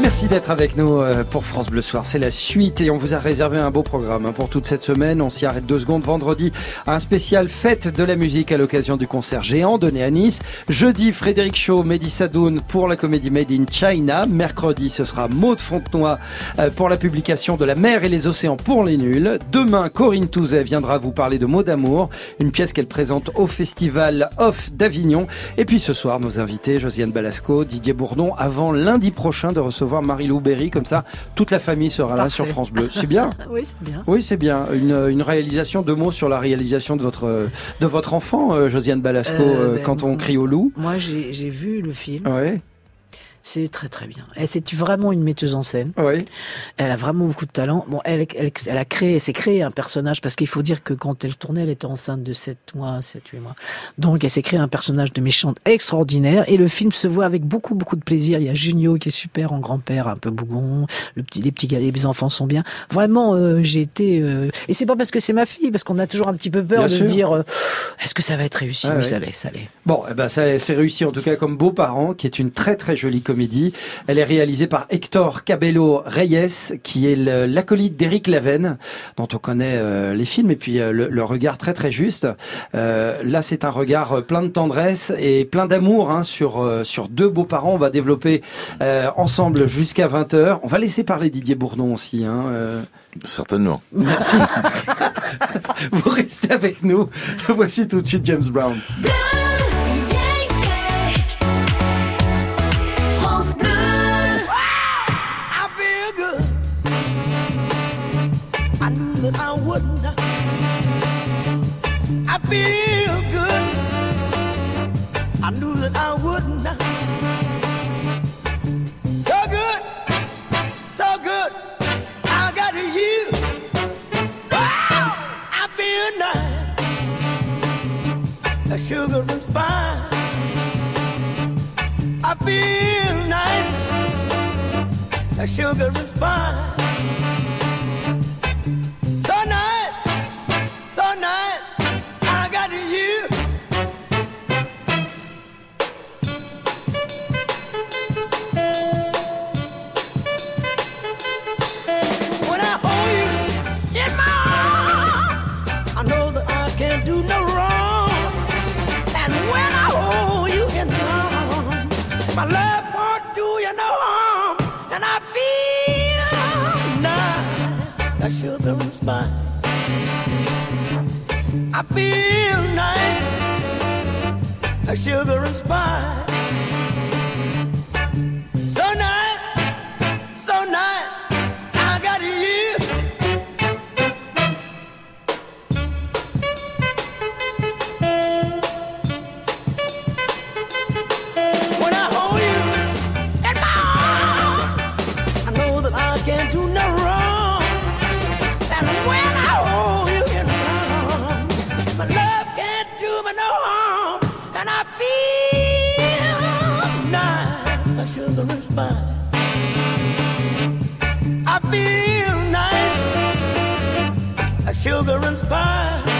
Merci d'être avec nous euh, pour France Bleu Soir. C'est la suite et on vous a réservé un beau programme hein, pour toute cette semaine. On s'y arrête deux secondes. Vendredi, un spécial fête de la musique à l'occasion du concert géant donné à Nice. Jeudi, Frédéric Shaw, Mehdi Sadoun pour la comédie Made in China. Mercredi, ce sera Maud Fontenoy euh, pour la publication de La mer et les océans pour les nuls. Demain, Corinne Touzet viendra vous parler de Mots d'amour, une pièce qu'elle présente au festival Off d'Avignon. Et puis ce soir, nos invités, Josiane Balasco, Didier Bourdon, avant lundi prochain de recevoir Marie-Lou Berry. Comme ça, toute la famille sera là sur France Bleu. C'est bien Oui, c'est bien. Oui, c'est bien. Une, une réalisation, deux mots sur la réalisation de votre, de votre enfant, euh, Josiane Balasco, Euh, euh, ben, quand on crie au loup. Moi, j'ai j'ai vu le film. Oui, C'est très très bien. Et c'est vraiment une metteuse en scène. oui. Elle a vraiment beaucoup de talent. Bon, elle, elle, elle a créé, elle s'est créé un personnage parce qu'il faut dire que quand elle tournait, elle était enceinte de 7 mois, 7, 8 mois. Donc, elle s'est créé un personnage de méchante extraordinaire et le film se voit avec beaucoup, beaucoup de plaisir. Il y a Junio qui est super en grand-père, un peu bougon. Le petit, les petits gars, les enfants sont bien. Vraiment, euh, j'ai été, euh, et c'est pas parce que c'est ma fille, parce qu'on a toujours un petit peu peur Bien de sûr. se dire, euh, est-ce que ça va être réussi? Ah oui, ça l'est, ça l'est. Bon, eh ben, ça c'est réussi en tout cas comme Beaux-parents, qui est une très très jolie comédie. Elle est réalisée par Hector Cabello Reyes, qui est l'acolyte d'Éric Laven, dont on connaît euh, les films, et puis euh, le, le regard très très juste. Euh, là, c'est un regard plein de tendresse et plein d'amour hein, sur euh, sur deux beaux-parents. On va développer euh, ensemble jusqu'à 20h. On va laisser parler Didier Bourdon aussi. Hein, euh. Certainement. Merci. Vous restez avec nous. Voici tout de suite James Brown. Wouldn't. I feel good. I knew that I wouldn't. So good, so good. I got you. Wow, I feel nice. A sugar and spice. I feel nice like sugar and spice. Sugar. I feel nice, like sugar and spice. children's pie.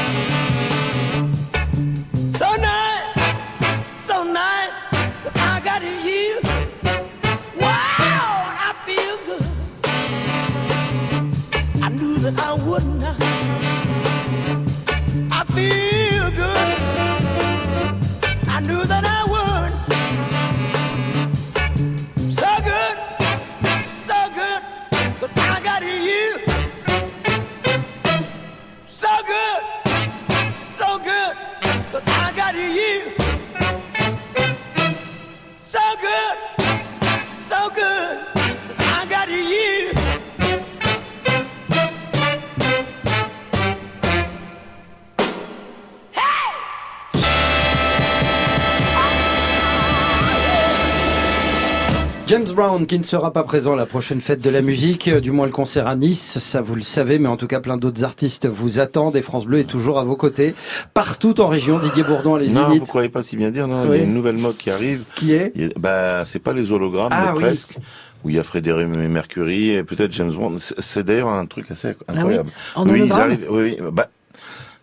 Qui ne sera pas présent à la prochaine fête de la musique, euh, du moins le concert à Nice, ça vous le savez, mais en tout cas plein d'autres artistes vous attendent et France Bleu est toujours à vos côtés, partout en région. Didier Bourdon, les Non, vous Zéniths, croyez pas si bien dire, non, il y a une nouvelle mode qui arrive. qui est Il y a- bah, c'est pas les hologrammes, Ah mais oui. presque. Où il y a Frédéric Mercury et peut-être James Bond. C'est d'ailleurs un truc assez Ah oui incroyable. En oui, ils arrivent. Oui, oui, bah,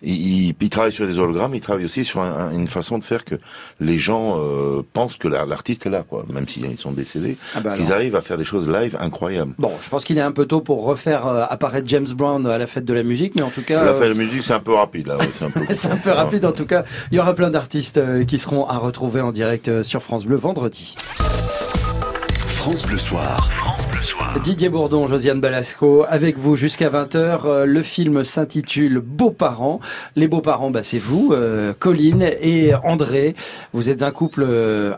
il, il- il travaille sur des hologrammes, il travaille aussi sur un- un- une façon de faire que les gens euh, pensent que la- l'artiste est là, quoi, même s'ils sont décédés. Ah bah Parce qu'ils alors. arrivent à faire des choses live incroyables. Bon, je pense qu'il est un peu tôt pour refaire euh, apparaître James Brown à la fête de la musique, mais en tout cas, La euh, fête de musique, c'est un peu rapide, là. ouais, c'est un peu, c'est un peu rapide. En tout cas, il y aura plein d'artistes euh, qui seront à retrouver en direct euh, sur France Bleu vendredi. France Bleu Soir. Didier Bourdon, Josiane Balasco, avec vous jusqu'à 20h. Euh, Le film s'intitule Beaux-parents. Les beaux-parents, bah, c'est vous, euh, Colline et André. Vous êtes un couple, euh,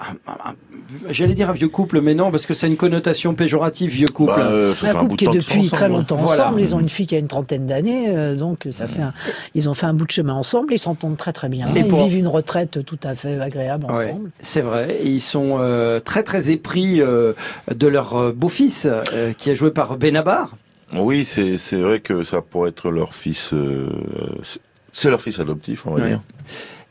j'allais dire un vieux couple, mais non, parce que c'est une connotation péjorative, vieux couple. Bah, euh, ça Un fait un couple bout de qui est depuis très ensemble, longtemps Voilà. ensemble. Ils ont une fille qui a une trentaine d'années, euh, donc ça fait un- ils ont fait un bout de chemin ensemble. Ils s'entendent très très bien. Et ils pour- vivent une retraite tout à fait agréable Ouais, ensemble. c'est vrai. Ils sont euh, très très épris euh, de leur euh, beau-fils, euh, qui est joué par Benabar. Oui, c'est c'est vrai que ça pourrait être leur fils. euh, c'est- c'est leur fils adoptif, on va Ouais. dire.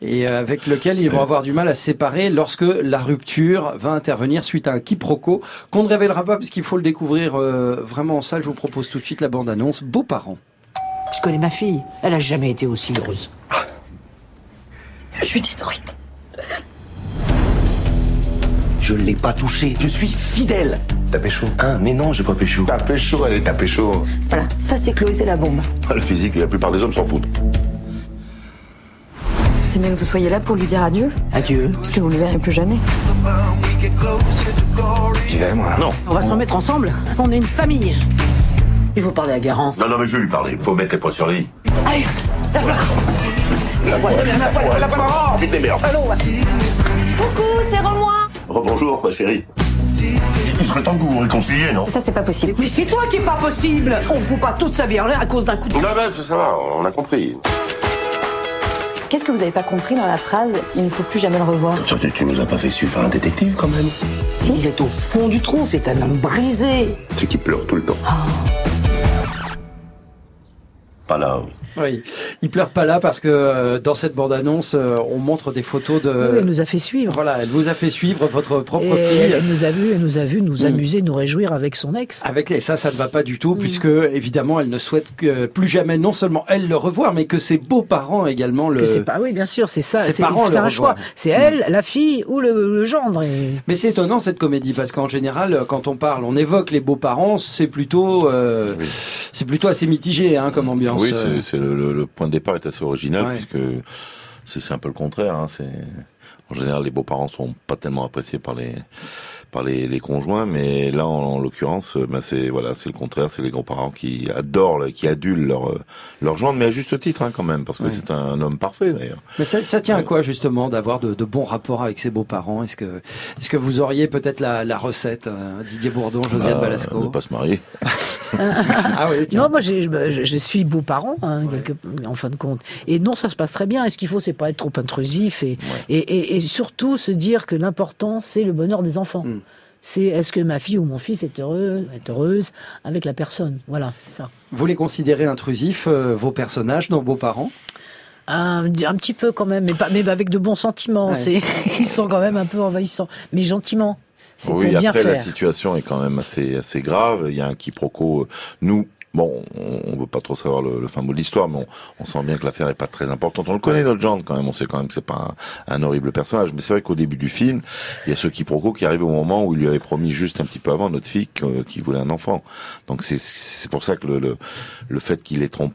et euh, avec lequel ils vont avoir du mal à se séparer lorsque la rupture va intervenir suite à un quiproquo qu'on ne révélera pas parce qu'il faut le découvrir euh, vraiment en salle. Je vous propose tout de suite la bande-annonce. Beaux parents. Je connais ma fille. Elle a jamais été aussi heureuse. Je suis détruite. Je l'ai pas touché. Je suis fidèle. T'as pécho Hein Mais non, j'ai pas pécho. T'as pécho, allez, t'as pécho. Voilà, ça c'est Chloé, c'est la bombe. Le physique, la plupart des hommes s'en foutent. C'est bien que vous soyez là pour lui dire adieu, Adieu. parce que vous ne le verrez plus jamais. J'y vais, moi. Non. On va s'en mettre ensemble. On est une famille. Il faut parler à Garance. Non, non, mais je vais lui parler. Faut mettre les points sur les i. Allez, la fleur. Coucou, c'est Romois Rebonjour, ma chérie. Serait temps que vous vous réconciliez, non Ça c'est pas possible. Mais c'est toi qui est pas possible. On ne fout pas toute sa vie en l'air à cause d'un coup de... Non, mais ça va, on a compris. Qu'est-ce que vous avez pas compris dans la phrase Il ne faut plus jamais le revoir Surtout, tu nous as pas fait suivre un détective, quand même. Il est au fond du trou, c'est un homme brisé. C'est qui pleure tout le temps. Pas là. Oui, il pleure pas là parce que euh, dans cette bande-annonce, euh, on montre des photos de. Oui, elle nous a fait suivre. Voilà, elle vous a fait suivre votre propre Et fille. elle nous a vu, elle nous a vu nous Mm. amuser, nous réjouir avec son ex. Avec les, ça, ça ne va pas du tout, puisque évidemment, elle ne souhaite que plus jamais, non seulement elle le revoir, mais que ses beaux-parents également le. Que c'est pas, oui, bien sûr, c'est ça. ses C'est parents c'est le un choix. C'est elle, la fille ou le, le gendre. Et... Mais c'est étonnant cette comédie parce qu'en général, quand on parle, on évoque les beaux-parents, c'est plutôt, euh, Oui. c'est plutôt assez mitigé hein, comme ambiance. Oui, Euh, c'est c'est le, le- le point de départ est assez original Ouais. puisque c'est c'est un peu le contraire. Hein, c'est en général les beaux-parents sont pas tellement appréciés par les par les, les conjoints, mais là en, en l'occurrence, euh, ben c'est voilà, c'est le contraire, c'est les grands-parents qui adorent, qui adulent leur euh, leur gendre, mais à juste titre hein, quand même, parce que c'est un homme parfait d'ailleurs. Mais ça, ça tient à quoi justement d'avoir de, de bons rapports avec ses beaux-parents? Est-ce que, est-ce que vous auriez peut-être la, la recette, euh, Didier Bourdon, Josiane Bah, Balasco? ne pas se marier. Ah oui. Non, moi, j'ai- je, je suis beau-parent, hein, quelque- en fin de compte. Et non, ça se passe très bien. Et ce qu'il faut, c'est pas être trop intrusif et, et, et, et surtout se dire que l'important, c'est le bonheur des enfants. Mm. C'est est-ce que ma fille ou mon fils est heureux, est heureuse avec la personne? Voilà, c'est ça. Vous les considérez intrusifs, euh, vos personnages, nos beaux-parents? Un, un petit peu quand même, mais, pas, mais avec de bons sentiments. Ouais. Ils sont quand même un peu envahissants, mais gentiment. Oui, après la situation est quand même assez assez grave. Il y a un quiproquo. Nous, bon, on, on veut pas trop savoir le, fin mot de l'histoire, mais on, sent bien que l'affaire est pas très importante. On le connaît notre genre quand même. On sait quand même que c'est pas un, horrible personnage. Mais c'est vrai qu'au début du film, il y a ce quiproquo qui arrive au moment où il lui avait promis juste un petit peu avant notre fille que- qui voulait un enfant. Donc c'est pour ça que le le, le fait qu'il est trompé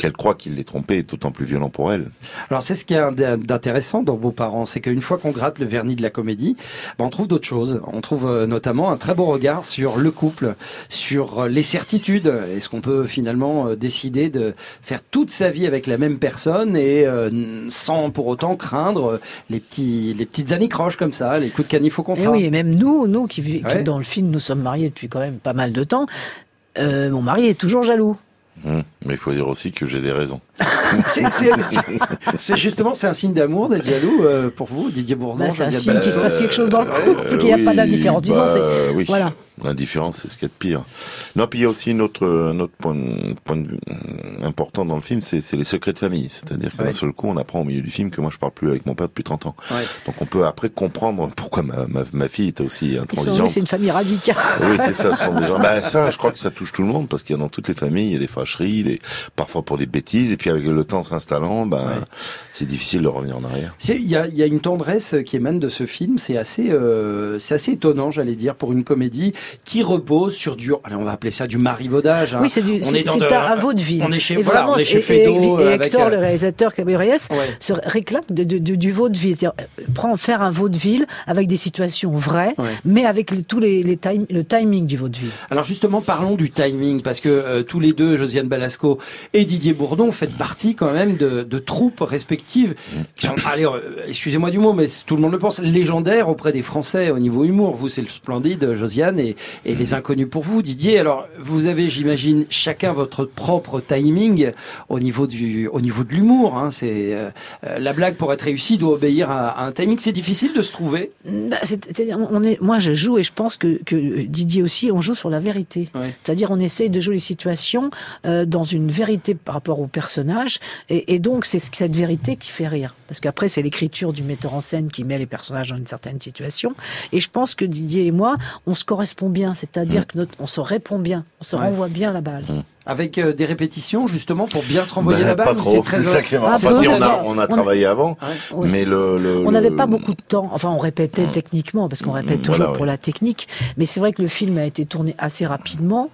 qu'elle croit qu'il l'ait trompé est d'autant plus violent pour elle. Alors c'est ce qui est d'intéressant dans Beaux-parents, c'est qu'une fois qu'on gratte le vernis de la comédie, ben, on trouve d'autres choses. On trouve euh, notamment un très beau regard sur le couple, sur euh, les certitudes. Est-ce qu'on peut finalement euh, décider de faire toute sa vie avec la même personne et euh, sans pour autant craindre les petits, les petites anicroches comme ça, les coups de canif au Et contrat. oui, et même nous, nous qui, vi- qui, Ouais. dans le film, nous sommes mariés depuis quand même pas mal de temps. euh, mon mari est toujours jaloux. Hum, Mais il faut dire aussi que j'ai des raisons. C'est- c'est- c'est- C'est justement c'est un signe d'amour d'être jaloux euh, pour vous, Didier Bourdon. Là, c'est un signe qu'il se passe quelque chose dans le Euh, couple, qu'il n'y a pas oui, d'indifférence. Disons, bah, c'est oui. voilà. L'indifférence, c'est ce qu'il y a de pire. Non, puis il y a aussi une autre, un autre point, point de vue important dans le film, c'est c'est les secrets de famille. C'est-à-dire qu'un Ouais. seul coup, on apprend au milieu du film que moi, je parle plus avec mon père depuis 30 ans. Ouais. Donc on peut après comprendre pourquoi ma, ma, ma fille était aussi intransigeante. oui, c'est une famille radicale. Oui, c'est ça. Ce sont des gens. Bah, ça, je crois que ça touche tout le monde parce qu'il y a dans toutes les familles, il y a des fâcheries, des, parfois pour des bêtises, et puis avec le temps s'installant, ben, Ouais. c'est difficile de revenir en arrière. C'est- Il y a, il y a une tendresse qui émane de ce film. C'est assez, euh, c'est assez étonnant, j'allais dire, pour une comédie qui repose sur du, allez, on va appeler ça du marivaudage. hein. Oui, c'est du, c'est un, vaudeville. On est chez, Et voilà, vraiment, on est chez et- et, et avec, Hector, euh, le réalisateur Cabrioles, ouais. se réclame de, de- de- du vaudeville. C'est-à-dire, euh, prend faire un vaudeville avec des situations vraies, Ouais. mais avec les- tous les, les time- le timing du vaudeville. Alors justement, parlons du timing, parce que euh, tous les deux, Josiane Balasco et Didier Bourdon, faites partie quand même de, de troupes respectives qui sont, allez, euh, excusez-moi du mot, mais tout le monde le pense, légendaires auprès des Français au niveau humour. Vous, c'est le splendide, Josiane, et, et les inconnus pour vous, Didier. Alors, vous avez, j'imagine, chacun votre propre timing au niveau du, au niveau de l'humour. Hein. C'est euh, la blague pour être réussie doit obéir à, à un timing. C'est difficile de se trouver. Bah, on est, moi, je joue et je pense que, que Didier aussi, on joue sur la vérité. Ouais. C'est-à-dire, on essaye de jouer les situations euh, dans une vérité par rapport au personnage, et, et donc c'est ce- cette vérité qui fait rire. Parce qu'après, c'est l'écriture du metteur en scène qui met les personnages dans une certaine situation. Et je pense que Didier et moi, on se correspond bien. C'est-à-dire que notre, on se répond bien, on se Ouais. renvoie bien la balle. Avec euh, des répétitions, justement, pour bien se renvoyer Ben, la balle. c'est très Enfin, peu, si, on a, peut-être. on a On- travaillé avant, Ouais. Mais le, le On n'avait le- pas beaucoup de temps. Enfin, on répétait Mm. techniquement, parce qu'on répète Mm, toujours voilà, pour ouais. la technique. Mais c'est vrai que le film a été tourné assez rapidement.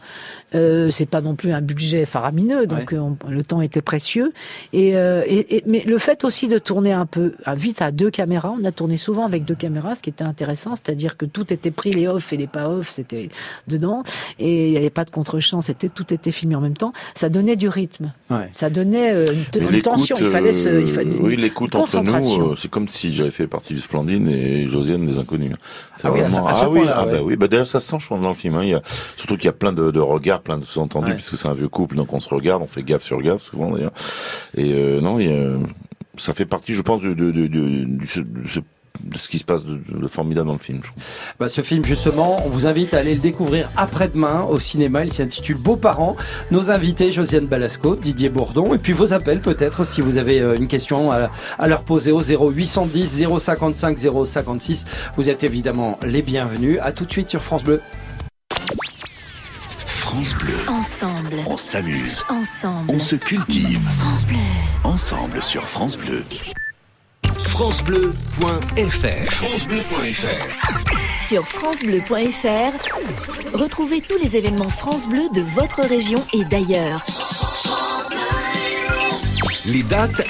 Euh, c'est pas non plus un budget faramineux, donc euh, on- le temps était précieux. Et, euh, et- et- mais le fait aussi de tourner un peu vite à deux caméras, on a tourné souvent avec deux caméras, ce qui était intéressant, c'est-à-dire que tout était pris, les off et les pas off, c'était dedans, et il n'y avait pas de contre-champ, c'était tout était filmé en même temps. Ça donnait du rythme, Ouais. ça donnait euh, une, tension. Il fallait se, il euh, fallait oui, une l'écoute entre nous, euh, c'est comme si j'avais fait partie du Splendide et Josiane des Inconnus. C'est Ah oui, à ce- à ce ah oui, point-là, ah ouais. bah oui, bah d'ailleurs ça se sent, je pense, dans le film. Hein. Il y a, surtout qu'il y a plein de, de regards, plein de sous-entendus, Ouais. puisque c'est un vieux couple, donc on se regarde, on fait gaffe sur gaffe souvent d'ailleurs. Et euh, non, il y a, ça fait partie, je pense, de, de, de, de, de ce- de ce- qui se passe de, de formidable dans le film. je trouve. Bah, ce film, justement, on vous invite à aller le découvrir après-demain au cinéma. Il s'intitule Beaux-parents. Nos invités, Josiane Balasco, Didier Bourdon, et puis vos appels peut-être si vous avez euh, une question à, à leur poser au 0810 055 056. Vous êtes évidemment les bienvenus. À tout de suite sur France Bleu. France Bleu, Ensemble, on s'amuse, ensemble. on se cultive. France Bleu. Ensemble sur France Bleu. francebleu.fr francebleu.fr Sur francebleu.fr, retrouvez tous les événements France Bleu de votre région et d'ailleurs. Les dates,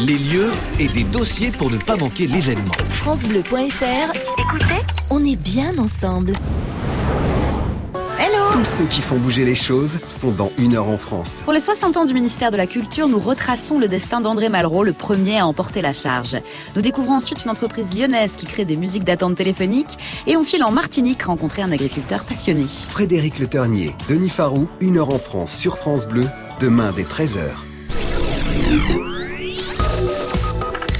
les lieux et des dossiers pour ne pas manquer l'événement. francebleu.fr, écoutez, on est bien ensemble. Tous ceux qui font bouger les choses sont dans Une heure en France. Pour les 60 ans du ministère de la Culture, nous retraçons le destin d'André Malraux, le premier à emporter la charge. Nous découvrons ensuite une entreprise lyonnaise qui crée des musiques d'attente téléphonique et on file en Martinique rencontrer un agriculteur passionné. Frédéric Le Ternier, Denis Farou, Une heure en France sur France Bleu, demain dès 13h.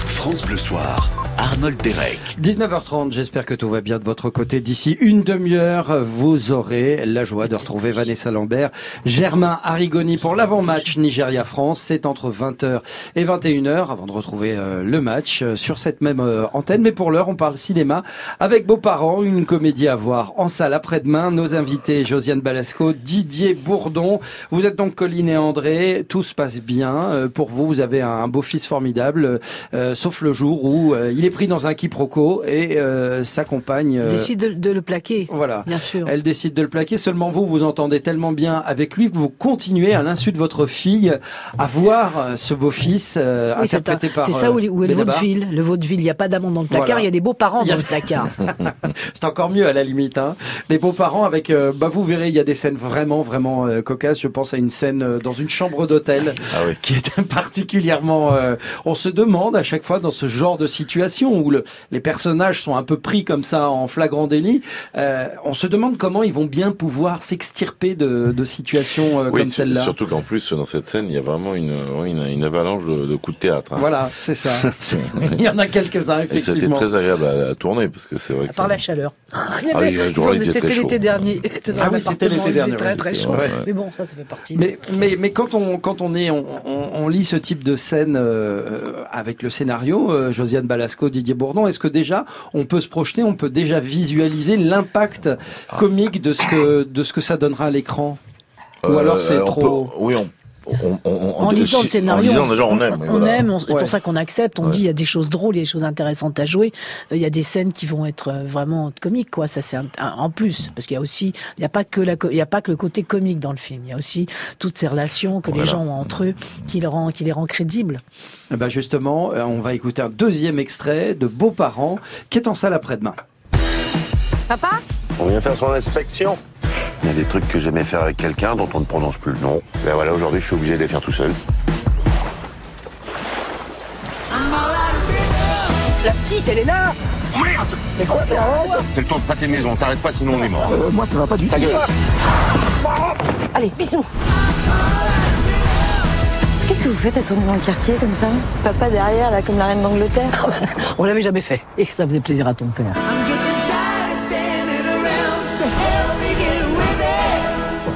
France Bleu Soir, Arnold Derek. 19h30, j'espère que tout va bien de votre côté. D'ici une demi-heure, vous aurez la joie de retrouver Vanessa Lambert, Germain Arrigoni pour l'avant-match Nigeria-France. C'est entre 20h et 21h avant de retrouver euh, le match euh, sur cette même euh, antenne. Mais pour l'heure, on parle cinéma avec Beaux-parents, une comédie à voir en salle après-demain. Nos invités, Josiane Balasco, Didier Bourdon. Vous êtes donc Colline et André. Tout se passe bien. Pour vous, vous avez un beau-fils formidable, sauf le jour où il est pris dans un quiproquo et euh, sa compagne... euh, Décide de, de le plaquer. voilà. Bien sûr. Elle décide de le plaquer. Seulement vous, vous entendez tellement bien avec lui que vous continuez, à l'insu de votre fille, à voir euh, ce beau-fils euh, Oui, interprété un- par. C'est ça où, euh, où est le Benabar. vaudeville. Le vaudeville, il n'y a pas d'amant dans le placard, Voilà. il y a des beaux parents dans le placard. C'est encore mieux à la limite. Hein. Les beaux-parents avec, euh, bah vous verrez, il y a des scènes vraiment, vraiment euh, cocasses. Je pense à une scène euh, dans une chambre d'hôtel Ah oui. qui est particulièrement. euh, on se demande à chaque fois dans ce genre de situation situation où le, les personnages sont un peu pris comme ça en flagrant délit, euh, on se demande comment ils vont bien pouvoir s'extirper de, de situations euh, Oui, comme celle-là. surtout qu'en plus dans cette scène il y a vraiment une, oui, une, une avalanche de, de coups de théâtre. hein. Voilà, c'est ça. Il y en a quelques-uns, Et c'était effectivement. très agréable à, à tourner parce que c'est vrai que Par la chaleur. Ah C'était très chaud. l'été dernier. C'était dans Ah oui, c'était l'été dernier, très très chaud. ouais. Mais bon, ça, ça fait partie. Mais, mais, mais quand on, quand on est, on, on, on lit ce type de scène euh, avec le scénario, euh, Josiane Balasco, Didier Bourdon, est-ce que déjà on peut se projeter, on peut déjà visualiser l'impact Ah. comique de ce que, de ce que ça donnera à l'écran? Ou alors c'est Euh, trop... peut- oui, on, on, on, on- En lisant si- le scénario, en lisant, déjà, on aime. on, voilà. aime, on- c'est pour ça qu'on accepte. On Ouais. dit il y a des choses drôles, il y a des choses intéressantes à jouer. Euh, Il y a des scènes qui vont être euh, vraiment comiques, quoi. Ça c'est en plus, parce qu'il y a aussi, il y a pas que la, co- il y a pas que le côté comique dans le film. Il y a aussi toutes ces relations que les gens ont entre eux, qui les rend, qui les rend crédibles. Eh ben justement, euh, on va écouter un deuxième extrait de Beaux-parents qui est en salle après-demain. Papa? On vient faire son inspection. Il y a des trucs que j'aimais faire avec quelqu'un dont on ne prononce plus le nom. Ben voilà, aujourd'hui, je suis obligé de les faire tout seul. La petite, elle est là Merde Mais quoi C'est le temps de pâter maison, t'arrêtes pas sinon on est mort. Euh, Moi, ça va pas du tout. Ta gueule Allez, bisous Qu'est-ce que vous faites à tourner dans le quartier comme ça? Papa derrière, là, comme la reine d'Angleterre On l'avait jamais fait, et ça faisait plaisir à ton père.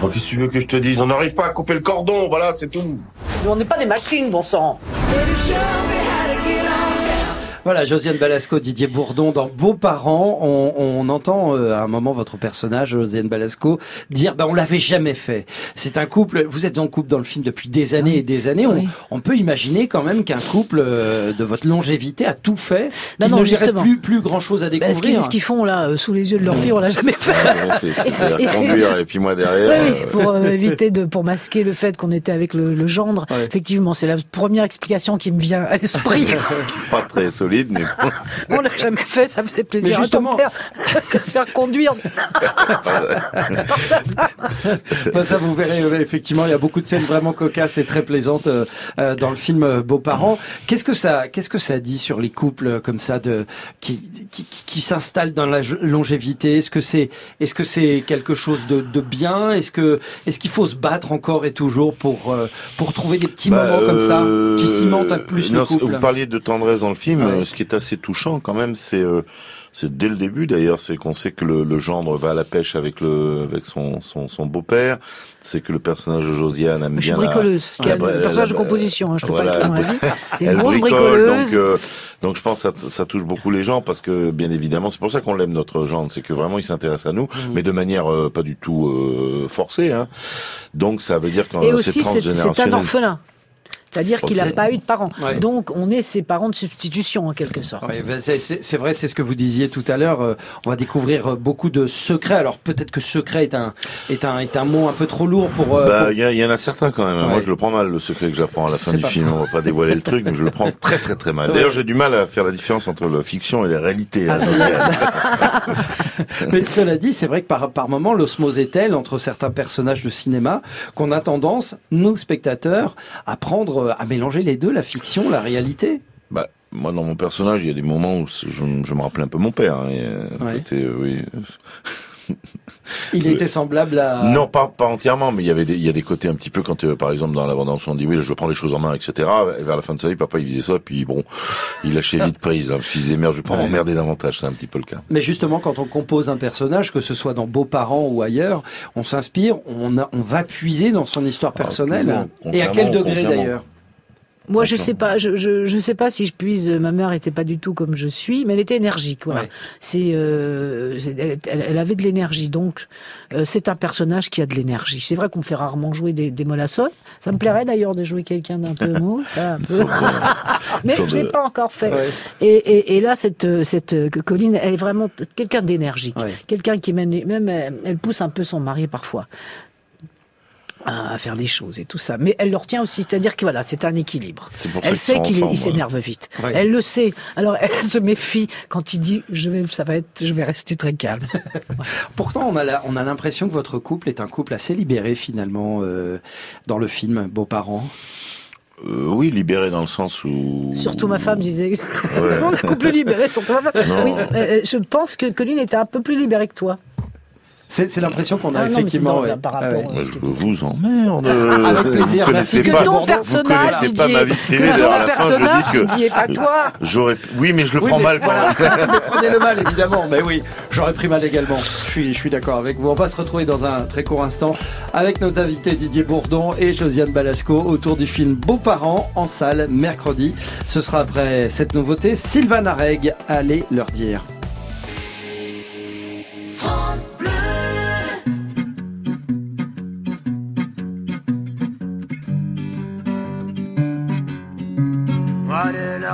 Enfin, Qu'est-ce que tu veux que je te dise? On n'arrive pas à couper le cordon, voilà, c'est tout. Mais on n'est pas des machines, bon sang. Voilà, Josiane Balasco, Didier Bourdon, dans Beaux-parents, on, on entend euh, à un moment votre personnage, Josiane Balasco, dire bah, on l'avait jamais fait. C'est un couple, vous êtes en couple dans le film depuis des années et des années, on, Oui. on peut imaginer quand même qu'un couple euh, de votre longévité a tout fait, Non, non, ne lui reste plus, plus grand chose à ce qu'ils découvrir. ce qu'ils font là, euh, sous les yeux de leur fille, on l'a jamais fait. C'est-à-dire conduire et puis moi derrière. Oui, euh, pour euh, éviter de pour masquer le fait qu'on était avec le, le gendre. Ouais. Effectivement, c'est la première explication qui me vient à l'esprit. pas très solide, mais bon. On l'a jamais fait, ça faisait plaisir Mais à ton justement- père de se faire conduire. Bah, ça, vous verrez, euh, effectivement, il y a beaucoup de scènes vraiment cocasses et très plaisantes euh, euh, dans le film Beaux-parents. Qu'est-ce que ça, qu'est-ce que ça dit sur les couples comme ça de qui qui, qui- qui s'installent dans la longévité? Est-ce que c'est est-ce que c'est quelque chose de, de bien? Est-ce que est-ce qu'il faut se battre encore et toujours pour pour trouver des petits Bah, moments comme ça qui cimentent un peu plus non, le couple? Vous parliez de tendresse dans le film. Ouais. Ce qui est assez touchant quand même, c'est euh, c'est dès le début d'ailleurs, c'est qu'on sait que le, le gendre va à la pêche avec le avec son son, son beau-père. C'est que le personnage de Josiane aime Je suis bien la- bricoleuse, ce qui bah, un personnage de la- composition. Hein, je ne voilà, pas la vie. C'est une bricole, bricoleuse. donc, euh, donc je pense que ça, ça touche beaucoup les gens parce que bien évidemment c'est pour ça qu'on l'aime notre gendre, c'est que vraiment il s'intéresse à nous, Mhm. mais de manière euh, pas du tout forcée. Hein. Donc ça veut dire que c'est c'est c'est un transgénérationnel. orphelin. C'est-à-dire qu'il n'a pas eu de parents. Ouais. Donc, on est ses parents de substitution, en quelque sorte. Ouais, ben, c'est- vrai, c'est ce que vous disiez tout à l'heure. euh, On va découvrir euh, beaucoup de secrets. Alors peut-être que secret est un est un est un mot un peu trop lourd pour. euh, Bah, pour- il y, en a certains quand même. Ouais. Moi, je le prends mal, le secret que j'apprends à la fin du film. On va pas dévoiler le truc, mais je le prends très, très, très mal. D'ailleurs, j'ai du mal à faire la différence entre la fiction et la réalité. Ah, hein, sociale. Mais cela dit, c'est vrai que par, par moment, l'osmose est telle entre certains personnages de cinéma qu'on a tendance, nous spectateurs, à prendre, à mélanger les deux, la fiction, la réalité. bah, moi, dans mon personnage, il y a des moments où je, je me rappelais un peu mon père. hein, et, euh, Ouais. côté, euh, oui. Il Euh, était semblable à. Non, pas, pas entièrement, mais il y avait des, il y a des côtés un petit peu quand, euh, par exemple, dans l'abondance, on dit oui, je prends les choses en main, etc. Et vers la fin de sa vie, papa, il faisait ça, puis bon, il lâchait vite prise. Hein, qu'il disait merde, je vais pas Ouais. m'emmerder davantage. C'est un petit peu le cas. Mais justement, quand on compose un personnage, que ce soit dans Beaux-parents ou ailleurs, on s'inspire, on, a- on va puiser dans son histoire personnelle. consciemment, Et à quel degré d'ailleurs? Moi, je sais pas, je, je, je sais pas si je puise. Ma mère était pas du tout comme je suis, mais elle était énergique. Voilà. Ouais. C'est, euh, elle, elle- avait de l'énergie, donc euh, c'est un personnage qui a de l'énergie. C'est vrai qu'on fait rarement jouer des, des. Ça me plairait d'ailleurs de jouer quelqu'un d'un peu mou, ça, un peu. mais je l'ai pas encore fait. Ouais. Et, et, et là, cette, cette Colline, elle est vraiment quelqu'un d'énergique, Ouais. quelqu'un qui mène, même elle, elle pousse un peu son mari parfois à faire des choses et tout ça. Mais elle le retient aussi, c'est-à-dire que voilà, c'est un équilibre. C'est pour ça Elle sait qu'il ensemble, s'énerve vite. Ouais. Elle le sait. Alors elle se méfie quand il dit je vais ça va être je vais rester très calme. Pourtant, on a la- on a l'impression que votre couple est un couple assez libéré finalement euh, dans le film Beaux-parents. Euh, oui, libéré dans le sens où. Surtout ma femme disait. Ouais. On est beaucoup plus libéré, surtout ma femme. Oui, euh, je pense que Colline était un peu plus libérée que toi. C'est c'est l'impression qu'on a Ah non, mais c'est effectivement. par Ah rapport, ouais. Moi, je vous emmerde. Avec plaisir, Vous merci. connaissez Que pas, ton vous personnage, connaissez pas Didier. ma vie privée. Que à ton fin, je personnage, dis que Didier, pas toi. J'aurais. Oui, mais je le Oui, prends mais mal quand voilà. même. Prenez le mal, évidemment. Mais oui, j'aurais pris mal également. Je suis, je suis d'accord avec vous. On va se retrouver dans un très court instant avec nos invités Didier Bourdon et Josiane Balasco autour du film Beaux-parents en salle mercredi. Ce sera après cette nouveauté. Sylvain Areg, allez leur dire. France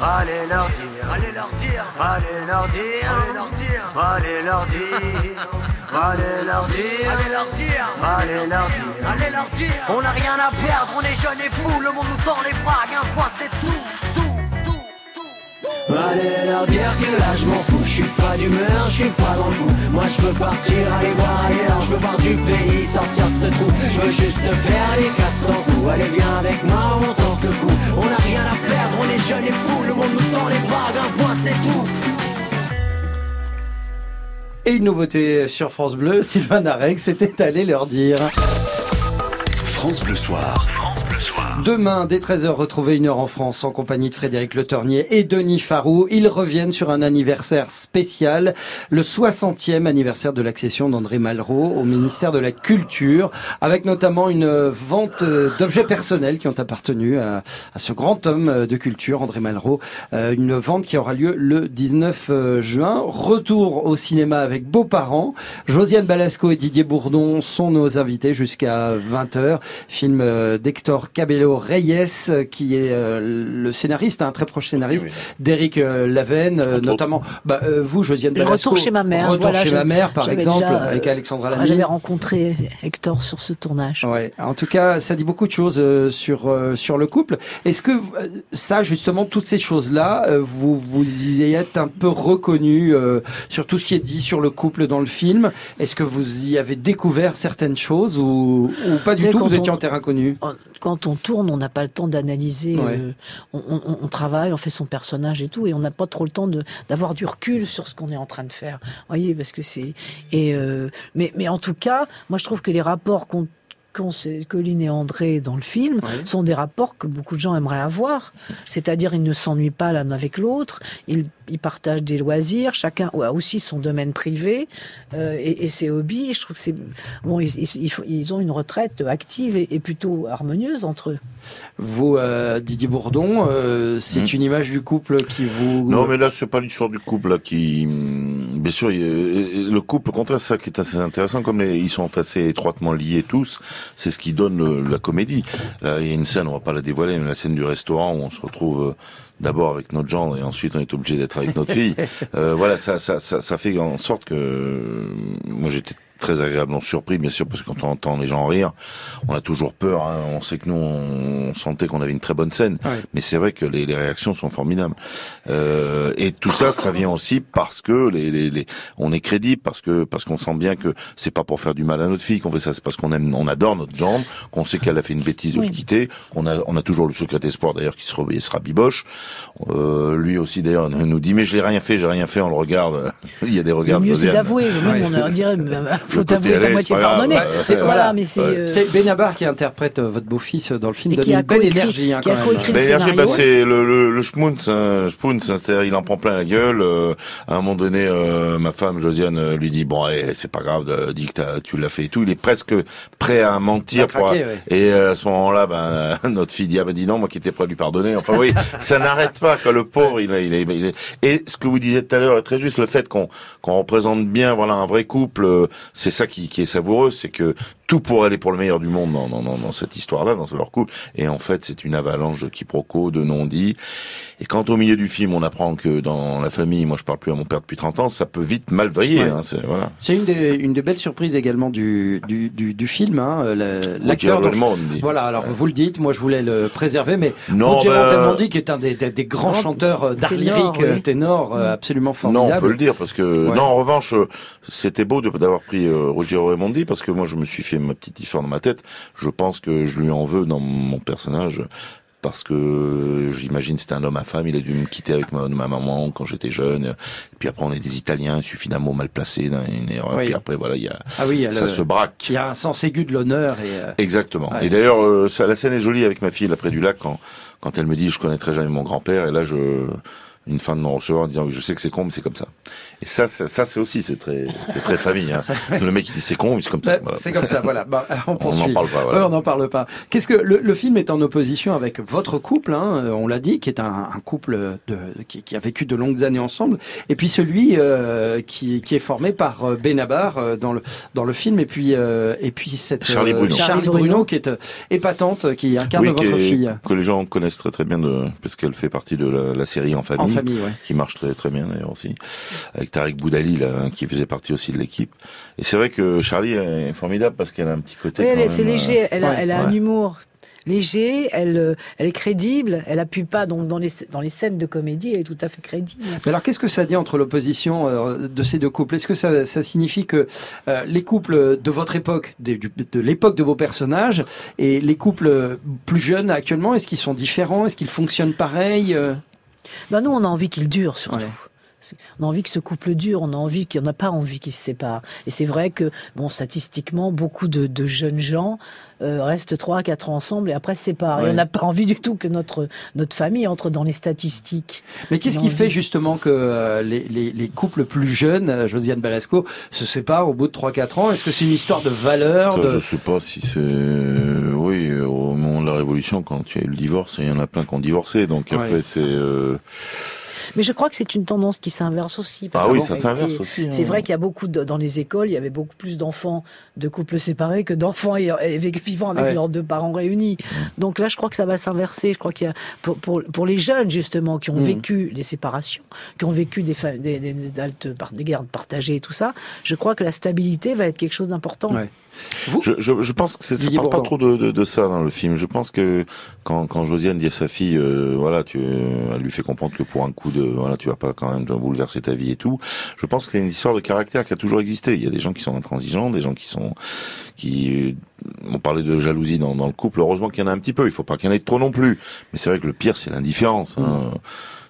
allez leur dire, allez leur dire, allez leur dire, allez leur dire, allez leur dire. Allez leur dire, allez leur dire, allez leur dire. On n'a rien à perdre, on est jeunes et fous, le monde nous tend les bras, un point c'est tout. Allez leur dire que là je m'en fous, je suis pas d'humeur, je suis pas dans le coup. Moi je veux partir, aller voir ailleurs, je veux voir du pays, sortir de ce trou. Je veux juste faire les 400 coups. Allez viens avec moi, on tente le coup. On n'a rien à perdre, on est jeunes et fous, le monde nous tend les bras, un point c'est tout. Et une nouveauté sur France Bleu, Sylvain Areg, c'était allé leur dire. France Bleu Soir. Demain, dès 13h, retrouvez une heure en France en compagnie de Frédéric Le Tornier et Denis Farou. Ils reviennent sur un anniversaire spécial, le 60e anniversaire de l'accession d'André Malraux au ministère de la Culture, avec notamment une vente d'objets personnels qui ont appartenu à, ce grand homme de culture, André Malraux. Euh, une vente qui aura lieu le 19 juin. Retour au cinéma avec Beaux-parents. Josiane Balasco et Didier Bourdon sont nos invités jusqu'à 20h. Film euh, d'Hector Cabello Reyes, euh, qui est euh, le scénariste, un très proche scénariste Merci, d'Éric euh, Lavenne, euh, notamment bah, euh, vous, Josiane Le Balasco. Retour chez ma mère, Retour voilà, chez ma mère, par exemple, déjà, euh, avec Alexandra Lamy. J'avais rencontré Hector sur ce tournage. Ouais. En tout cas, ça dit beaucoup de choses euh, sur euh, sur le couple. Est-ce que ça, justement, toutes ces choses-là, euh, vous vous y êtes un peu reconnu euh, sur tout ce qui est dit sur le couple dans le film? Est-ce que vous y avez découvert certaines choses ou, ou pas du tout? Vous étiez on- en terrain connu. Quand on tourne, on n'a pas le temps d'analyser. Ouais. euh, on, on- on travaille, on fait son personnage et tout, et on n'a pas trop le temps d'avoir du recul sur ce qu'on est en train de faire. Vous voyez, parce que c'est et euh, mais mais en tout cas, moi je trouve que les rapports qu'on Colline et André dans le film sont des rapports que beaucoup de gens aimeraient avoir. C'est-à-dire, ils ne s'ennuient pas l'un avec l'autre, ils, ils partagent des loisirs, chacun a aussi son domaine privé euh, et, et ses hobbies. Je trouve que c'est bon, ils, ont une retraite active et, et plutôt harmonieuse entre eux. Vous, euh, Didier Bourdon, euh, c'est Hmm. une image du couple qui vous... Non, mais là, c'est pas l'histoire du couple là qui, hum, bien sûr, il le couple, au contraire, c'est ça qui est assez intéressant, comme les- ils sont assez étroitement liés tous, c'est ce qui donne le- la comédie. Là, il y a une scène, on va pas la dévoiler, mais la scène du restaurant où on se retrouve. euh, D'abord avec notre gendre et ensuite on est obligé d'être avec notre fille. Euh, voilà, ça, ça, ça, ça fait en sorte que euh, moi j'étais très agréablement surpris, bien sûr, parce que quand on entend les gens rire, on a toujours peur. hein. On sait que nous, on, sentait qu'on avait une très bonne scène, Ouais. mais c'est vrai que les, les réactions sont formidables. Euh, et tout ça, ça vient aussi parce que les, les, les- on est crédible, parce que parce qu'on sent bien que c'est pas pour faire du mal à notre fille qu'on fait ça, c'est parce qu'on aime, on adore notre jambe, qu'on sait qu'elle a fait une bêtise de Oui. le quitter, qu'on a, on a toujours le secret espoir d'ailleurs qui se sera biboche. Euh, lui aussi d'ailleurs nous dit mais je l'ai rien fait, j'ai rien fait, on le regarde. Il y a des Le regards. de mieux, c'est d'avouer. Même, on Ouais. dirait, euh, faut avouer ta allez, moitié c'est- voilà, mais c'est. Ouais. euh, C'est Benabar qui interprète euh, votre beau-fils dans le film, Et donne qui a une belle coécrit- énergie hein, Ben, scénario. bah, c'est le, le, le schmounz, hein, schmounz, hein, c'est-à-dire il en prend plein la gueule. euh, à un moment donné, euh, ma femme Josiane euh, lui dit bon, allez, c'est pas grave, euh, dis que t'as- tu l'as fait et tout. Il est presque prêt à mentir. À craquer, pour- ouais. Et euh, à ce moment-là, ben notre fille dit ah ben dis non, moi qui étais prêt à lui pardonner. Enfin oui, ça n'arrête pas. Quoi, le pauvre, il, est- il, est- il est- Et ce que vous disiez tout à l'heure est très juste. Le fait qu'on qu'on représente bien, voilà, un vrai couple, euh, c'est ça qui, est savoureux, c'est que tout pour aller pour le meilleur du monde dans, dans, dans, dans cette histoire-là, dans leur couple. Et en fait, c'est une avalanche de quiproquos, de non-dits. Et quand au milieu du film, on apprend que dans la famille, moi je parle plus à mon père depuis 30 ans, ça peut vite mal vriller. Ouais. Hein, c'est- voilà. C'est une des, une des belles surprises également du, du, du, du film. Hein, l'acteur. Je- Voilà, alors vous le dites, moi je voulais le préserver, mais Non, Roger ben, Raimondi, qui est un des, des, des grands Grand chanteurs euh, d'art ténor, lyrique, euh, oui. ténor, euh, absolument Non, formidable. on peut le dire parce que Ouais. non. En revanche, euh, c'était beau d'avoir pris euh, Roger Raimondi parce que moi, je me suis fait ma petite histoire dans ma tête. Je pense que je lui en veux dans mon personnage parce que j'imagine c'était un homme à femme. Il a dû me quitter avec ma, ma maman quand j'étais jeune. Et puis après, on est des Italiens. Il suffit d'un mot mal placé, d'une erreur. Oui. Puis après, voilà, il y a Ah oui, il y a ça le- se braque. Il y a un sens aigu de l'honneur et. euh, Exactement. Ouais. Et d'ailleurs, euh, la scène est jolie avec ma fille là près du lac quand quand elle me dit je connaîtrai jamais mon grand-père et là je une fin de non recevoir en disant oui, je sais que c'est con mais c'est comme ça. Et ça ça, ça, c'est aussi c'est très c'est très famille hein. Le mec il dit c'est con mais c'est comme ça. Voilà. C'est comme ça, voilà. Bah, on n'en parle pas, voilà. Ouais, on n'en parle pas. Qu'est-ce que le, le film est en opposition avec votre couple, hein, euh, on l'a dit, qui est un, un couple de, qui, qui a vécu de longues années ensemble, et puis celui euh, qui, qui est formé par euh, Benabar euh, dans le dans le film, et puis euh, et puis cette Charlie Bruno. Charlie Charlie Bruno, Bruno. qui est euh, épatante, euh, qui incarne Oui, votre fille que les gens connaissent très très bien de parce qu'elle fait partie de la, la série en famille, en famille. Ouais. qui marche très très bien d'ailleurs aussi avec Tarek Boudali là qui faisait partie aussi de l'équipe. Et c'est vrai que Charlie est formidable parce qu'elle a un petit côté Oui, elle c'est euh, léger. Elle a, ouais, elle a un humour léger. Elle, euh, elle est crédible. Elle appuie pas donc dans les dans les scènes de comédie. Elle est tout à fait crédible. Mais alors, qu'est-ce que ça dit entre l'opposition euh, de ces deux couples? Est-ce que ça, ça signifie que euh, les couples de votre époque, de, de l'époque de vos personnages, et les couples plus jeunes actuellement, est-ce qu'ils sont différents? Est-ce qu'ils fonctionnent pareil euh? Ben nous, on a envie qu'il dure surtout. On a envie que ce couple dure, on a envie qu'il n'y en a pas envie qu'ils se séparent. Et c'est vrai que, bon, statistiquement, beaucoup de, de jeunes gens euh, restent 3 4 ans ensemble et après se séparent. Ouais. Et on n'a pas envie du tout que notre, notre famille entre dans les statistiques. Mais qu'est-ce qui fait justement que euh, les, les, les couples plus jeunes, euh, Josiane Balasco, se séparent au bout de 3-4 ans? Est-ce que c'est une histoire de valeur de... Je sais pas si c'est oui au moment de la révolution quand il y a eu le divorce il y en a plein qui ont divorcé donc Ouais. après c'est euh, Mais je crois que c'est une tendance qui s'inverse aussi. parce ah oui ça s'inverse aussi C'est hein. vrai qu'il y a beaucoup de, dans les écoles, il y avait beaucoup plus d'enfants de couples séparés que d'enfants vivant avec Ouais. leurs deux parents réunis. Donc là, je crois que ça va s'inverser. Je crois qu'il y a pour, pour, pour les jeunes justement qui ont Mhm. vécu des séparations, qui ont vécu des, des, des, des adultes par- des guerres partagées et tout ça, je crois que la stabilité va être quelque chose d'important. Ouais. Vous Je, je, je pense que c'est- ça parle pas trop de, de, de ça dans le film. Je pense que quand, quand Josiane dit à sa fille, euh, voilà, tu, elle lui fait comprendre que pour un coup de, voilà, tu vas pas quand même bouleverser ta vie et tout. Je pense que c'est une histoire de caractère qui a toujours existé. Il y a des gens qui sont intransigeants, des gens qui sont, qui, on parlait de jalousie dans, dans le couple. Heureusement qu'il y en a un petit peu. Il faut pas qu'il y en ait trop non plus. Mais c'est vrai que le pire, c'est l'indifférence. Hein.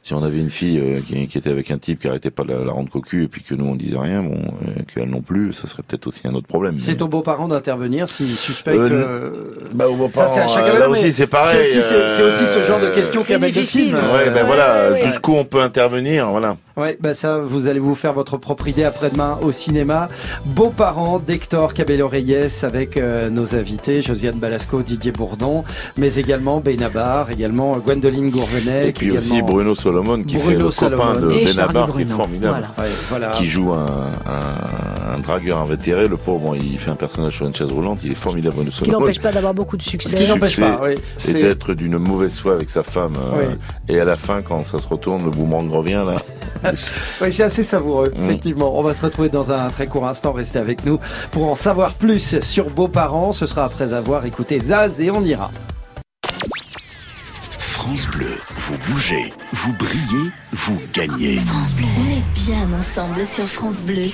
Si on avait une fille euh, qui, qui était avec un type qui arrêtait pas de la, la rendre cocu et puis que nous on disait rien, bon, euh, qu'elle non plus, ça serait peut-être aussi un autre problème. C'est aux beaux-parents d'intervenir s'ils suspectent. Euh, euh, Bah, aux ça, c'est à beaux-parents, chacun. euh, là aussi, c'est pareil, C'est aussi, c'est- c'est aussi ce genre de questions c'est qu'avec le difficile. film. Ouais, ben voilà, ouais, ouais. jusqu'où on peut intervenir, voilà. Ouais, bah ça, vous allez vous faire votre propre idée après-demain au cinéma. Beaux-parents d'Hector Cabello Reyes avec euh, nos invités, Josiane Balasco, Didier Bourdon, mais également Benabar, également Gwendoline Gourvenet. Et puis aussi Bruno Solomon qui Bruno fait le copain de Benabar qui est formidable. Voilà. Ouais, voilà. Qui joue un, un, un dragueur invétéré, le pauvre, bon, il fait un personnage sur une chaise roulante, il est formidable Bruno Ce qui Solomon. n'empêche pas d'avoir beaucoup de Ce succès. qui n'empêche pas, oui. et C'est- d'être d'une mauvaise foi avec sa femme. euh, Oui. Et à la fin, quand ça se retourne, le boomerang revient là. Oui, c'est assez savoureux, Mm. effectivement. On va se retrouver dans un très court instant. Restez avec nous pour en savoir plus sur Beaux-parents. Ce sera après avoir écouté Zaz et on ira. France Bleu, vous bougez, vous brillez, vous gagnez. France Bleu. On est bien ensemble sur France Bleu.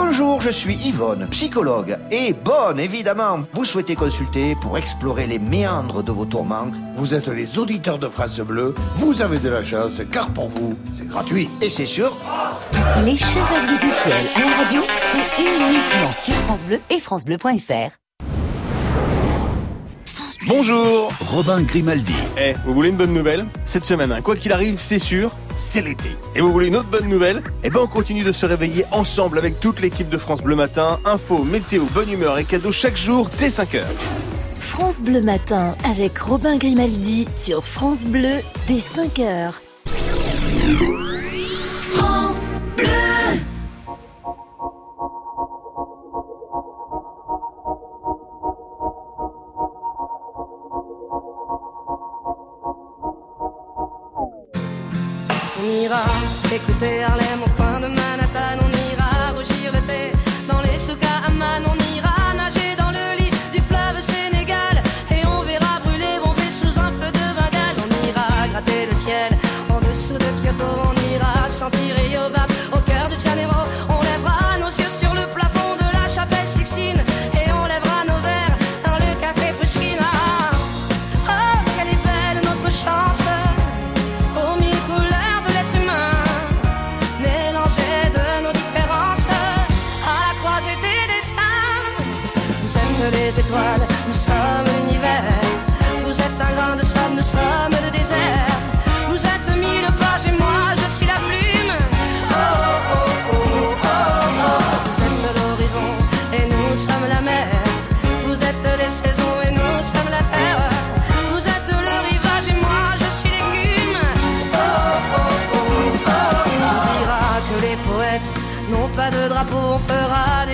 Bonjour, je suis Yvonne, psychologue. Et bonne, évidemment, vous souhaitez consulter pour explorer les méandres de vos tourments. Vous êtes les auditeurs de France Bleu, vous avez de la chance, car pour vous, c'est gratuit. Et c'est sûr, Les Chevaliers du Ciel la radio, c'est uniquement sur France Bleu et francebleu.fr. Bonjour Robin Grimaldi. Eh, vous voulez une bonne nouvelle? Cette semaine, hein, quoi qu'il arrive, c'est sûr, c'est l'été. Et vous voulez une autre bonne nouvelle? Eh ben, on continue de se réveiller ensemble avec toute l'équipe de France Bleu Matin. Info, météo, bonne humeur et cadeaux chaque jour dès 5h. France Bleu Matin avec Robin Grimaldi sur France Bleu dès 5h. Ira écouter les étoiles, nous sommes l'univers. Vous êtes un grain de sable, nous sommes le désert.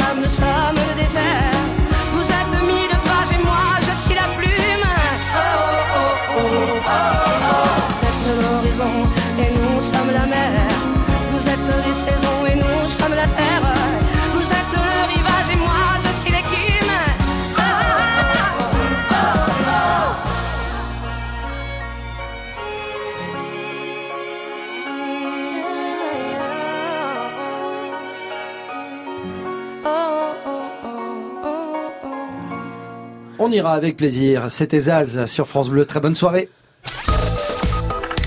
un grain de sable, On ira avec plaisir. C'était Zaz sur France Bleu. Très bonne soirée.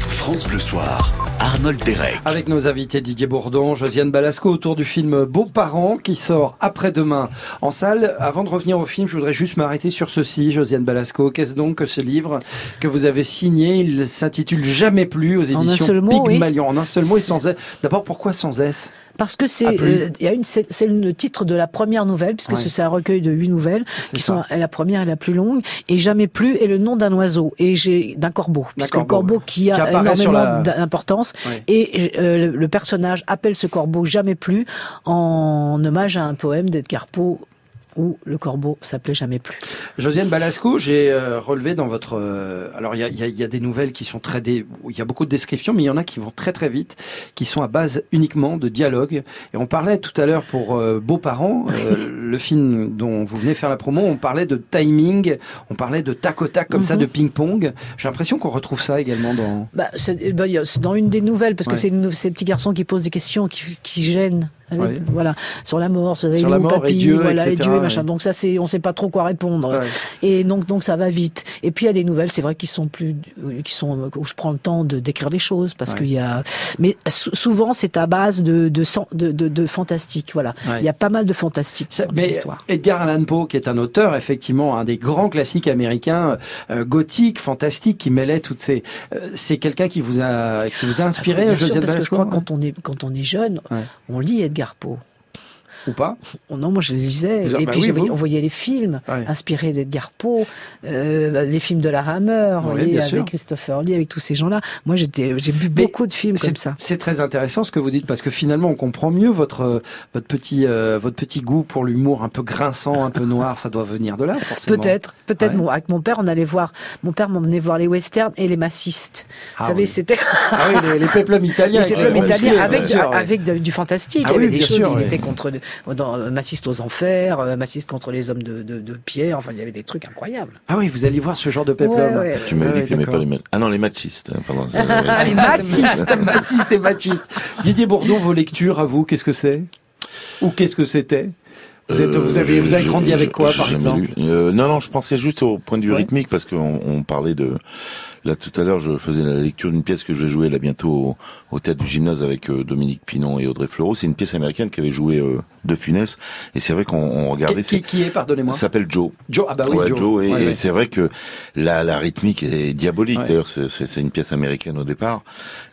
France Bleu Soir, Arnold Derek. Avec nos invités Didier Bourdon, Josiane Balasco autour du film Beaux-parents qui sort après-demain en salle. Avant de revenir au film, je voudrais juste m'arrêter sur ceci, Josiane Balasco. Qu'est-ce donc que ce livre que vous avez signé? Il s'intitule Jamais plus aux En un éditions seul mot, oui. Pygmalion. En un seul mot et sans S. D'abord, pourquoi sans S? Parce que Ah, c'est, euh, il y a une, c'est le titre de la première nouvelle, puisque Ouais. c'est un recueil de huit nouvelles, qui ça. sont la première et la plus longue, et jamais plus est le nom d'un oiseau et j'ai d'un corbeau, puisque corbeau, corbeau qui a qui énormément la- d'importance, Ouais. et euh, le personnage appelle ce corbeau jamais plus en hommage à un poème d'Edgar Poe où le corbeau s'appelait jamais plus. Josiane Balasco, j'ai euh, relevé dans votre... euh, alors, il y a, il y a- il y a des nouvelles qui sont très... Dé... Il y a beaucoup de descriptions, mais il y en a qui vont très très vite, qui sont à base uniquement de dialogue. Et on parlait tout à l'heure pour euh, Beaux-parents, euh, le film dont vous venez faire la promo, on parlait de timing, on parlait de tac au tac comme ça, Mhm. de ping-pong. J'ai l'impression qu'on retrouve ça également dans... Bah, c'est eh ben, dans une des nouvelles, parce Ouais. que c'est ces petits garçons qui posent des questions qui, qui gênent. Avec- Ouais. Voilà, sur la mort, sur, Sur les la mort et papy, Dieu, voilà, et Dieu et machin. ouais. Donc ça, c'est, on sait pas trop quoi répondre. Ouais. Et donc, donc ça va vite. Et puis il y a des nouvelles, c'est vrai, qui sont plus, qui sont où je prends le temps de d'écrire des choses, parce Ouais. qu'il y a. Mais sou- souvent, c'est à base de de, de, de, de fantastique. Voilà, il y a pas mal de fantastique Ça- dans mais histoires. Edgar Allan Poe, qui est un auteur, effectivement, un des grands classiques américains, euh, gothiques, fantastiques, qui mêlait toutes ces... euh, c'est quelqu'un qui vous a qui vous a inspiré, Bien sûr, Josiane parce que je crois quand on est quand on est jeune, on lit Edgar Poe. Ou pas Oh Non, moi je lisais. Vous- et bah puis oui, vous. on voyait les films Ouais. inspirés d'Edgar Poe, euh, les films de la Hammer, Oui, voyez, avec sûr. Christopher Lee, avec tous ces gens-là. Moi j'ai vu beaucoup de films comme ça. C'est très intéressant ce que vous dites parce que finalement on comprend mieux votre votre petit euh, votre petit goût pour l'humour un peu grinçant, un peu noir. Ça doit venir de là forcément. Peut-être, peut-être. Ouais. Avec mon père, on allait voir. Mon père m'emmenait voir les westerns et les massistes. Ah Vous savez, oui. c'était Ah oui, les, les peplums italiens. les peplums italiens avec, sûr, avec du fantastique. Ah il y avait oui, des choses. sûr, il ouais. était contre dans, euh, massiste aux enfers, euh, massiste contre les hommes de, de, de pierre. Enfin, il y avait des trucs incroyables. Ah oui, vous allez voir ce genre de peplum. Ouais, ouais. Tu m'avais Ouais, dit que tu pas les... Ah non, les machistes. hein, pardon. Ah, les massistes. Massiste et machiste. Didier Bourdon, vos lectures à vous, qu'est-ce que c'est? Ou qu'est-ce que c'était? Vous, êtes, vous, avez, vous avez Euh, grandi je- avec quoi, par exemple? Euh, Non, non, je pensais juste au point de vue Ouais. rythmique parce qu'on on parlait de. Là, tout à l'heure, je faisais la lecture d'une pièce que je vais jouer là bientôt au, théâtre du gymnase avec euh, Dominique Pinon et Audrey Fleurot. C'est une pièce américaine qui avait joué euh, De Funès. Et c'est vrai qu'on on regardait. Qui, qui, est, pardonnez-moi s'appelle Joe. Joe, ah bah oui, Ouais, Joe. Joe. et, Ouais, et ouais. c'est vrai que la, la rythmique est diabolique. D'ailleurs, c'est- une pièce américaine au départ.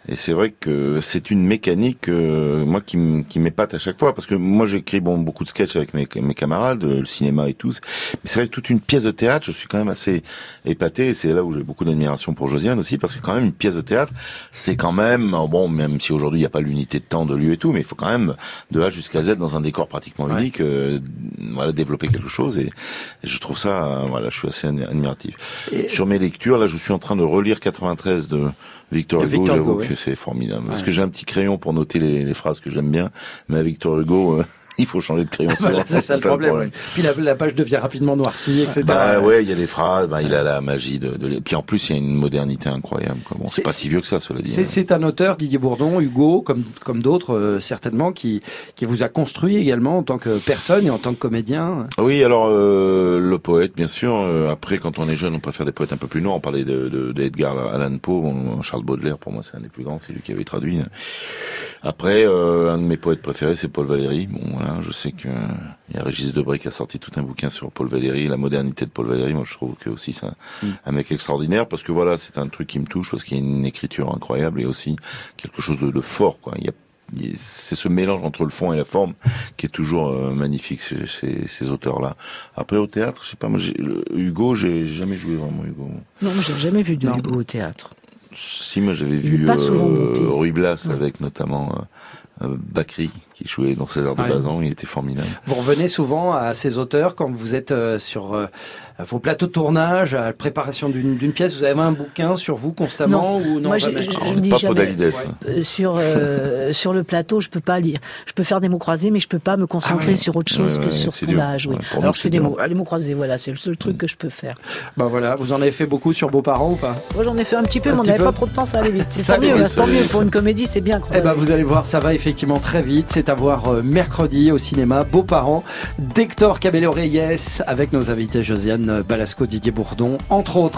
Et c'est vrai que c'est une mécanique, euh, moi, qui, m'épate à chaque fois. Parce que moi, j'écris bon, beaucoup de sketchs avec mes, mes camarades, euh, le cinéma et tout. Mais c'est vrai que toute une pièce de théâtre, je suis quand même assez épaté. Et c'est là où j'ai beaucoup d'admiration pour Josiane aussi. Parce que quand même, une pièce de théâtre, c'est quand même, oh, même si aujourd'hui, il n'y a pas l'unité de temps, de lieu et tout, mais il faut quand même, de A jusqu'à Z, dans un décor pratiquement Ouais. unique, euh, voilà, développer quelque chose. Et, et je trouve ça, euh, voilà, je suis assez admi- admiratif. Et- Sur mes lectures, là, je suis en train de relire 93 de Victor Hugo. Victor J'avoue Hugo, oui. que c'est formidable. Parce que j'ai un petit crayon pour noter les, les phrases que j'aime bien, mais Victor Hugo, euh, il faut changer de crayon. Voilà, c'est ça le problème. ouais. Puis la, la page devient rapidement noircie, etc. Bah ouais, il y a des phrases, bah, il a la magie de, de... Puis en plus, il y a une modernité incroyable. Quoi. Bon, C'est- pas si vieux que ça, cela dit. C'est, hein. c'est un auteur, Didier Bourdon, Hugo, comme, comme d'autres euh, certainement, qui, qui vous a construit également en tant que personne et en tant que comédien. Oui, alors euh, le poète, bien sûr. Euh, après, quand on est jeune, on préfère des poètes un peu plus noirs. On parlait de, de, d'Edgar Allan Poe, Charles Baudelaire. Pour moi, c'est un des plus grands. C'est lui qui avait traduit. Après, euh, un de mes poètes préférés, c'est Paul Valéry. Bon, voilà, je sais que il y a Régis Debray qui a sorti tout un bouquin sur Paul Valéry, la modernité de Paul Valéry. Moi, je trouve que aussi c'est un, Mm. un mec extraordinaire parce que voilà, c'est un truc qui me touche parce qu'il y a une écriture incroyable et aussi quelque chose de, de fort. Quoi. Il y a c'est ce mélange entre le fond et la forme qui est toujours euh, magnifique chez, ces auteurs-là. Après au théâtre, je sais pas, moi Hugo, j'ai jamais joué vraiment Hugo. Non, moi j'ai jamais vu de Non. Hugo au théâtre. Si moi j'avais vu monté. Ruy Blas avec notamment euh, euh, Bakri qui jouait dans César de Ouais. Bazan, il était formidable. Vous revenez souvent à ces auteurs quand vous êtes euh, sur euh, vos plateaux de tournage, à la préparation d'une, pièce? Vous avez un bouquin sur vous constamment ou non moi je, jamais je- je n'est dis pas jamais. Podalides. Euh, sur euh, sur le plateau, je peux pas lire. Je peux faire des mots croisés, mais je peux pas me concentrer Ah ouais. sur autre chose Ouais, que ouais, sur ce qu'on a à jouer. Ouais, Alors c'est c'est des mots, ah, les mots croisés, voilà, c'est le seul truc que je peux faire. Bah voilà, vous en avez fait beaucoup sur Beaux parents ou pas? Moi j'en ai fait un petit peu, Un mais on n'avait pas trop de temps, ça allait vite. C'est tant mieux, tant mieux pour une comédie, c'est bien. Eh ben, vous allez voir, ça va effectivement très vite. C'est à voir euh, mercredi au cinéma. Beaux parents d'Hector Cabello Reyes avec nos invités Josiane Balasco, Didier Bourdon, entre autres.